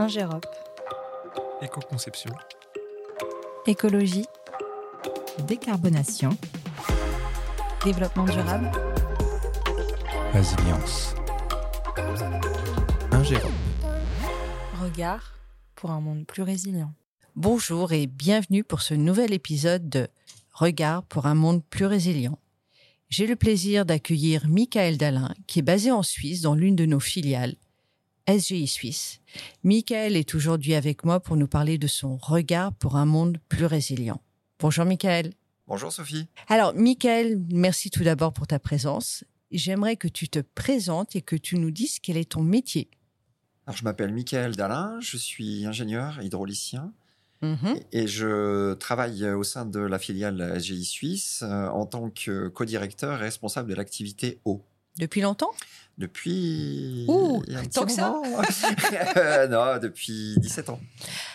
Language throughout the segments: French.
Ingérop. Éco-conception. Écologie. Décarbonation. Développement durable. Résilience. Ingérop. Regard pour un monde plus résilient. Bonjour et bienvenue pour ce nouvel épisode de Regard pour un monde plus résilient. J'ai le plaisir d'accueillir Michael Dalin, qui est basé en Suisse dans l'une de nos filiales, SGI Suisse. Michael est aujourd'hui avec moi pour nous parler de son regard pour un monde plus résilient. Bonjour Michael. Bonjour Sophie. Alors Michael, merci tout d'abord pour ta présence. J'aimerais que tu te présentes et que tu nous dises quel est ton métier. Alors, je m'appelle Michael Dalin, je suis ingénieur hydraulicien Mhm. et je travaille au sein de la filiale SGI Suisse euh, en tant que co-directeur et responsable de l'activité eau. Depuis longtemps? Depuis. Ouh, tant que ça Non, depuis 17 ans.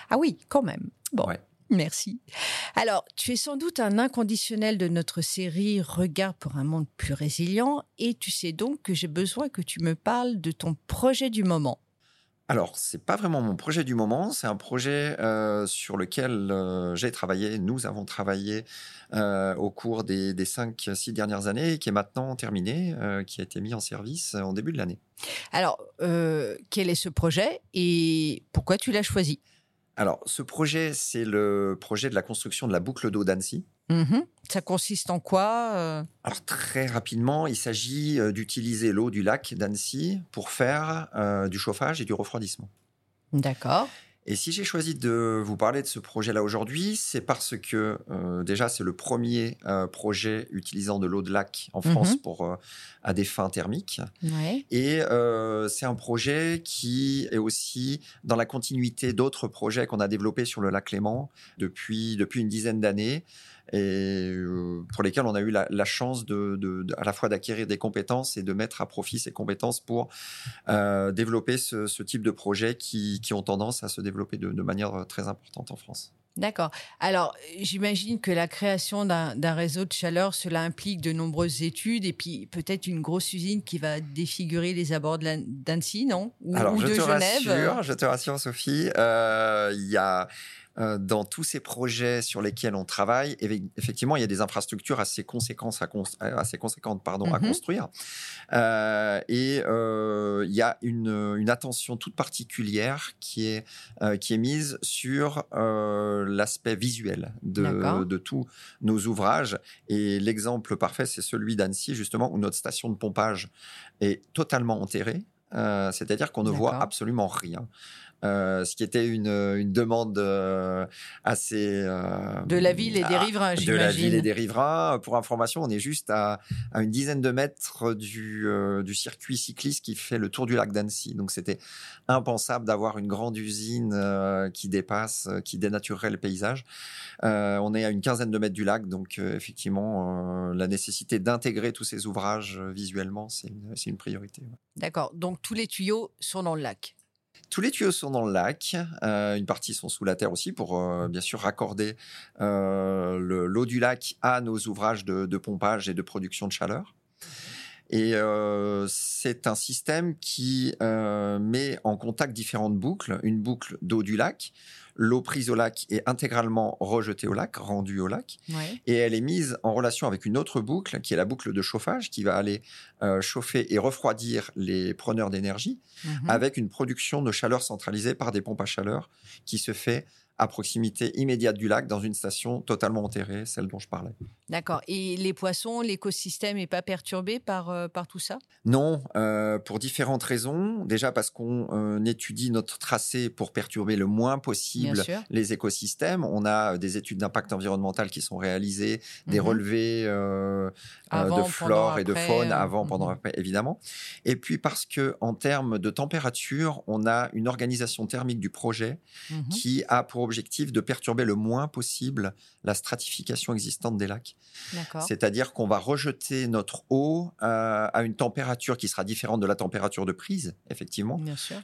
Ah oui, quand même. Bon, Ouais. merci. Alors, tu es sans doute un inconditionnel de notre série Regard pour un monde plus résilient et tu sais donc que j'ai besoin que tu me parles de ton projet du moment. Alors, c'est pas vraiment mon projet du moment, c'est un projet euh, sur lequel euh, j'ai travaillé, nous avons travaillé euh, au cours des, des 5-6 dernières années, qui est maintenant terminé, qui a été mis en service en début de l'année. Alors, quel est ce projet et pourquoi tu l'as choisi? Alors, ce projet, c'est le projet de la construction de la boucle d'eau d'Annecy. Mhm. Ça consiste en quoi euh? Alors, très rapidement, il s'agit euh, d'utiliser l'eau du lac d'Annecy pour faire euh, du chauffage et du refroidissement. D'accord. Et si j'ai choisi de vous parler de ce projet-là aujourd'hui, c'est parce que euh, déjà c'est le premier euh, projet utilisant de l'eau de lac en France Mhm. pour euh, à des fins thermiques. Ouais. Et euh, c'est un projet qui est aussi dans la continuité d'autres projets qu'on a développés sur le lac Léman depuis depuis une dizaine d'années et euh, pour lesquels on a eu la, la chance de, de- de- à la fois d'acquérir des compétences et de mettre à profit ces compétences pour euh, développer ce, ce type de projets qui, qui ont tendance à se développer de, de manière très importante en France. D'accord. Alors, j'imagine que la création d'un réseau de chaleur, cela implique de nombreuses études et puis peut-être une grosse usine qui va défigurer les abords d'Annecy, non? Ou, Alors, ou je de te Genève? rassure, je te rassure, Sophie, euh, il y a euh, dans tous ces projets sur lesquels on travaille, effectivement, il y a des infrastructures assez, conséquences à cons- euh, assez conséquentes pardon, à Mhm. construire. Euh, et euh, il y a une, une attention toute particulière qui est, euh, qui est mise sur euh, l'aspect visuel de, de tous nos ouvrages. Et l'exemple parfait, c'est celui d'Annecy, justement, où notre station de pompage est totalement enterrée. Euh, C'est-à-dire qu'on ne voit absolument rien. Euh, ce qui était une, une demande euh, assez euh, De la ville et des ah, riverains, de la j'imagine. ville et des riverains. Pour information, on est juste à, à une dizaine de mètres du, du circuit cycliste qui fait le tour du lac d'Annecy. Donc c'était impensable d'avoir une grande usine qui dépasse, qui dénaturerait le paysage. On est à une quinzaine de mètres du lac, donc effectivement, la nécessité d'intégrer tous ces ouvrages visuellement, c'est une, priorité. ouais. D'accord. Donc, tous les tuyaux sont dans le lac. Tous les tuyaux sont dans le lac. Euh, une partie sont sous la terre aussi pour euh, bien sûr raccorder euh, le- l'eau du lac à nos ouvrages de, de pompage et de production de chaleur. Et euh, c'est un système qui euh, met en contact différentes boucles. Une boucle d'eau du lac. L'eau prise au lac est intégralement rejetée au lac, rendue au lac Ouais. et elle est mise en relation avec une autre boucle qui est la boucle de chauffage qui va aller euh, chauffer et refroidir les preneurs d'énergie Mhm. avec une production de chaleur centralisée par des pompes à chaleur qui se fait à proximité immédiate du lac dans une station totalement enterrée, celle dont je parlais. D'accord. Et les poissons, l'écosystème n'est pas perturbé par, euh, par tout ça? Non, euh, pour différentes raisons. Déjà parce qu'on euh, étudie notre tracé pour perturber le moins possible les écosystèmes. On a des études d'impact environnemental qui sont réalisées, des Mhm. relevés Avant, de flore et de faune avant, pendant, mhm. après, évidemment. Et puis parce que en termes de température, on a une organisation thermique du projet Mhm. qui a pour objectif de perturber le moins possible la stratification existante des lacs. C'est-à-dire qu'on va rejeter notre eau euh, à une température qui sera différente de la température de prise, effectivement,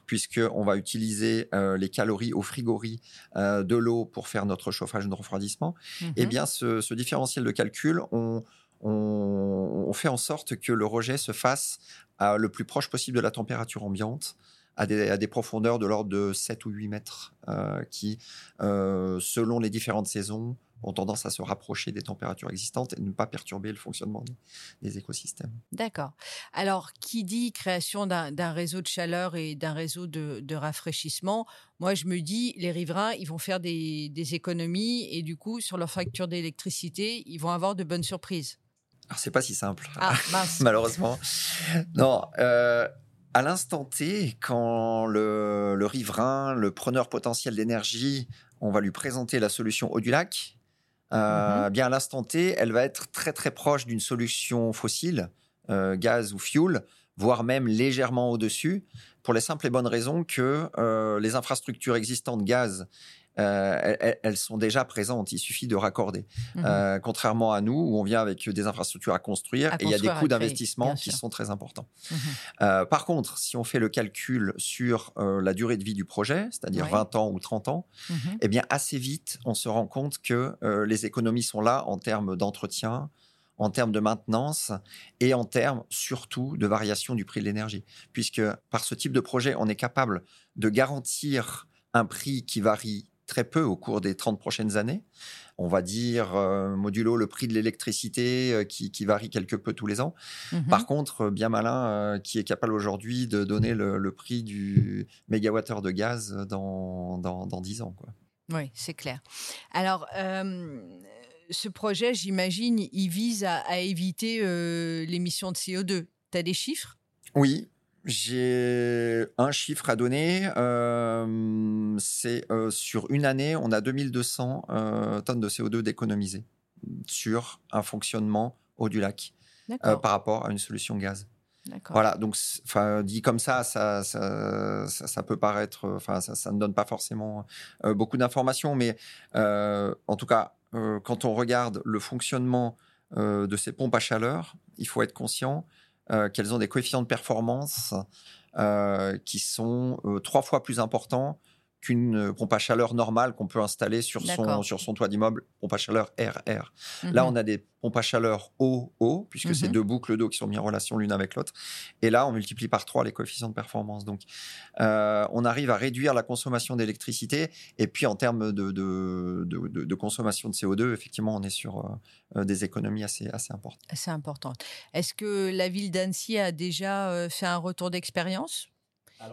puisqu'on va utiliser euh, les calories au frigories euh, de l'eau pour faire notre chauffage et notre refroidissement. Eh Mhm. bien, ce, ce différentiel de calcul, on, on, on fait en sorte que le rejet se fasse à le plus proche possible de la température ambiante à des, à des profondeurs de l'ordre de 7 ou 8 mètres, euh, qui, euh, selon les différentes saisons, ont tendance à se rapprocher des températures existantes et ne pas perturber le fonctionnement des, des écosystèmes. D'accord. Alors, qui dit création d'un réseau de chaleur et d'un réseau de, de rafraîchissement, moi je me dis, les riverains, ils vont faire des, des économies et du coup, sur leur facture d'électricité, ils vont avoir de bonnes surprises. Alors, c'est pas si simple. Ah, malheureusement. Non, euh, à l'instant T, quand le, le riverain, le preneur potentiel d'énergie, on va lui présenter la solution eau du lac, euh, Mhm. bien à l'instant T, elle va être très très proche d'une solution fossile, euh, gaz ou fuel, voire même légèrement au-dessus, pour les simples et bonnes raisons que euh, les infrastructures existantes gaz, euh, elles- sont déjà présentes, il suffit de raccorder. Mhm. Euh, contrairement à nous, où on vient avec des infrastructures à construire À et il y a des coûts d'investissement qui sûr. sont très importants. Mhm. Euh, par contre, si on fait le calcul sur la durée de vie du projet, c'est-à-dire Ouais. 20 ans ou 30 ans, Mhm. eh bien assez vite, on se rend compte que les économies sont là en termes d'entretien, en termes de maintenance et en termes surtout de variation du prix de l'énergie. Puisque par ce type de projet, on est capable de garantir un prix qui varie très peu au cours des 30 prochaines années. On va dire, euh, modulo le prix de l'électricité euh, qui, qui varie quelque peu tous les ans. Mhm. Par contre, euh, bien malin, euh, qui est capable aujourd'hui de donner le, le prix du mégawattheure de gaz dans, dans, dans 10 ans. Quoi. Oui, c'est clair. Alors, ce projet, j'imagine, il vise à, à éviter l'émission de CO2. Tu as des chiffres? Oui, j'ai un chiffre à donner. euh, c'est euh, sur une année, on a 2200 euh, tonnes de CO2 d'économiser sur un fonctionnement au du lac euh, par rapport à une solution gaz. Voilà, donc dit comme ça, ça, ça, ça, ça peut paraître, enfin ça, ne donne pas forcément beaucoup d'informations, mais en tout cas, quand on regarde le fonctionnement de ces pompes à chaleur, il faut être conscient qu'elles ont des coefficients de performance euh, qui sont euh, trois fois plus importants qu'une euh, pompe à chaleur normale qu'on peut installer sur son, sur son toit d'immeuble, pompe à chaleur RR. Là, Mhm. on a des pompes à chaleur eau-eau, puisque c'est Mhm. deux boucles d'eau qui sont mises en relation l'une avec l'autre. Et là, on multiplie par trois les coefficients de performance. Donc, euh, on arrive à réduire la consommation d'électricité. Et puis, en termes de, de, de- de- de consommation de CO2, effectivement, on est sur euh, des économies assez, assez importantes. C'est important. Est-ce que la ville d'Annecy a déjà fait un retour d'expérience?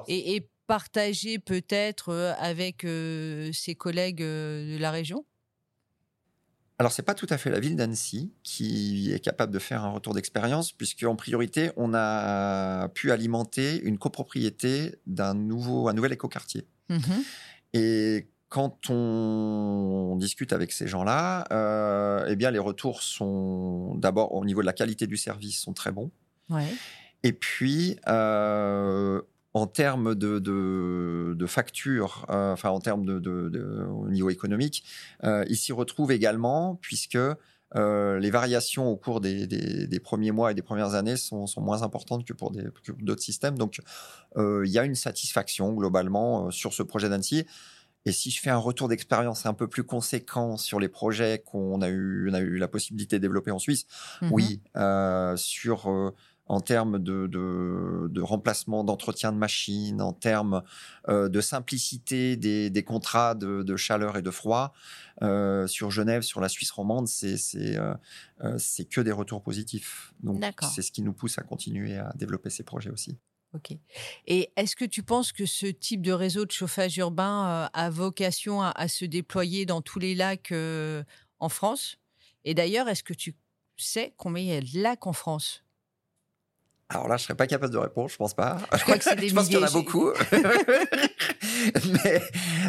Et, et partagé peut-être euh, avec euh, ses collègues euh, de la région? Alors, c'est pas tout à fait la ville d'Annecy qui est capable de faire un retour d'expérience, puisque en priorité, on a pu alimenter une copropriété d'un nouveau, un nouvel écoquartier. Mhm. Et quand on discute avec ces gens-là, euh, eh bien, les retours sont d'abord au niveau de la qualité du service sont très bons. Ouais. Et puis, euh, en termes de, de, euh, enfin en termes de, au niveau économique, euh, ils s'y retrouvent également puisque euh, les variations au cours des, des- des premiers mois et des premières années sont, sont moins importantes que pour d'autres systèmes. Donc, il y a une satisfaction globalement sur ce projet d'Annecy. Et si je fais un retour d'expérience un peu plus conséquent sur les projets qu'on a eu, on a eu la possibilité de développer en Suisse, Mhm. oui, sur en termes de, de, de remplacement, d'entretien de machines, en termes euh, de simplicité des, des contrats de, de chaleur et de froid, euh, sur Genève, sur la Suisse romande, c'est c'est euh, que des retours positifs. Donc c'est ce qui nous pousse à continuer à développer ces projets aussi. Ok. Et est-ce que tu penses que ce type de réseau de chauffage urbain a vocation à, à se déployer dans tous les lacs en France? Et d'ailleurs, est-ce que tu sais combien il y a de lacs en France? Alors là, je serais pas capable de répondre, je pense pas. Je crois que c'est des je pense qu'il y en a beaucoup. Mais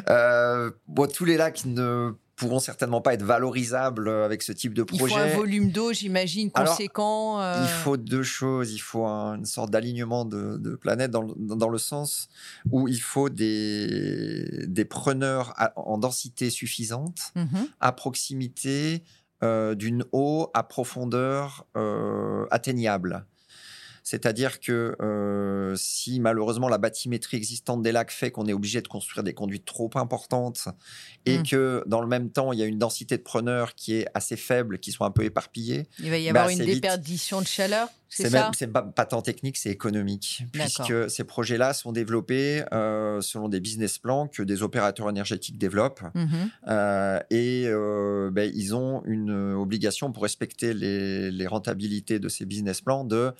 euh, bon, tous les lacs ne pourront certainement pas être valorisables avec ce type de Il faut un projet. volume d'eau, j'imagine, Alors, conséquent. euh, Il faut deux choses. Il faut un- une sorte d'alignement de, de planètes dans, le- dans le sens où il faut des, des preneurs en densité suffisante Mhm. à proximité euh, d'une eau à profondeur euh, atteignable. C'est-à-dire que euh, si malheureusement la bathymétrie existante des lacs fait qu'on est obligé de construire des conduites trop importantes et Mm. que dans le même temps il y a une densité de preneurs qui est assez faible, qui sont un peu éparpillés, Il va y bah, avoir une vite. déperdition de chaleur C'est même c'est pas, pas tant technique, c'est économique, puisque ces projets-là sont développés euh, selon des business plans que des opérateurs énergétiques développent, Mhm. Euh, et euh, ben, ils ont une obligation pour respecter les, les rentabilités de ces business plans de,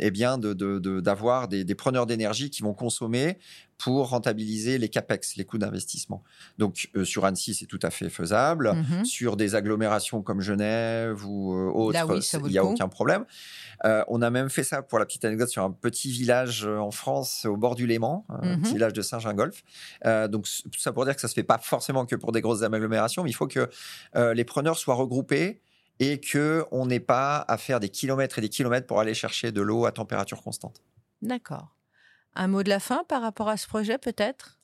eh bien, de, de- de- d'avoir des, des preneurs d'énergie qui vont consommer pour rentabiliser les capex, les coûts d'investissement. Donc euh, sur Annecy, c'est tout à fait faisable. Mhm. Sur des agglomérations comme Genève ou euh, autres, Là, oui, il n'y a aucun problème. Euh, on a même fait ça, pour la petite anecdote, sur un petit village euh, en France, au bord du Léman, un Mhm. petit village de Saint-Gingolf. Donc, tout ça pour dire que ça se fait pas forcément que pour des grosses agglomérations, mais il faut que les preneurs soient regroupés et que on n'ait pas à faire des kilomètres et des kilomètres pour aller chercher de l'eau à température constante. D'accord. Un mot de la fin par rapport à ce projet, peut-être?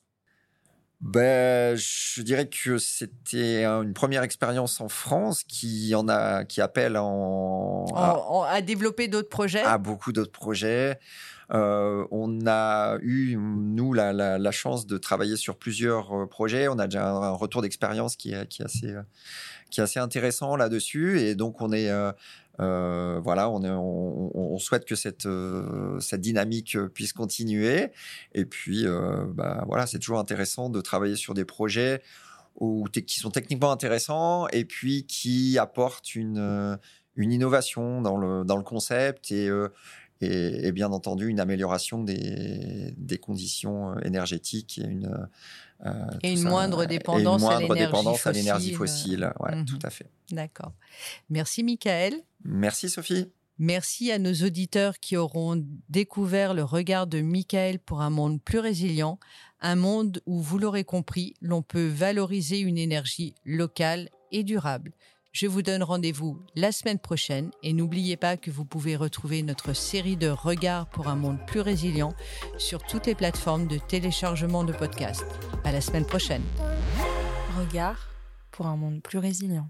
Ben, je dirais que c'était un- une première expérience en France qui en a, qui appelle en, à- on a développé d'autres projets? À beaucoup d'autres projets. Euh, on a eu, nous, la, la- la chance de travailler sur plusieurs euh, projets. On a déjà un, un retour d'expérience qui est, qui, est assez, euh, qui est assez intéressant là-dessus. Et donc, on est. euh, euh, voilà, on, souhaite que cette, euh, dynamique euh, puisse continuer. Et puis, bah, voilà, c'est toujours intéressant de travailler sur des projets qui sont techniquement intéressants et puis qui apportent une, innovation dans le, concept et, bien entendu une amélioration des, des conditions énergétiques et une, Et tout une ça. moindre Et dépendance une à moindre l'énergie dépendance à l'énergie fossile. Ouais, Mhm. tout à fait. D'accord. Merci, Michael. Merci Sophie. Merci à nos auditeurs qui auront découvert le regard de Michael pour un monde plus résilient, un monde où, vous l'aurez compris, l'on peut valoriser une énergie locale et durable. Je vous donne rendez-vous la semaine prochaine et n'oubliez pas que vous pouvez retrouver notre série de regards pour un monde plus résilient sur toutes les plateformes de téléchargement de podcasts. À la semaine prochaine. Regard pour un monde plus résilient.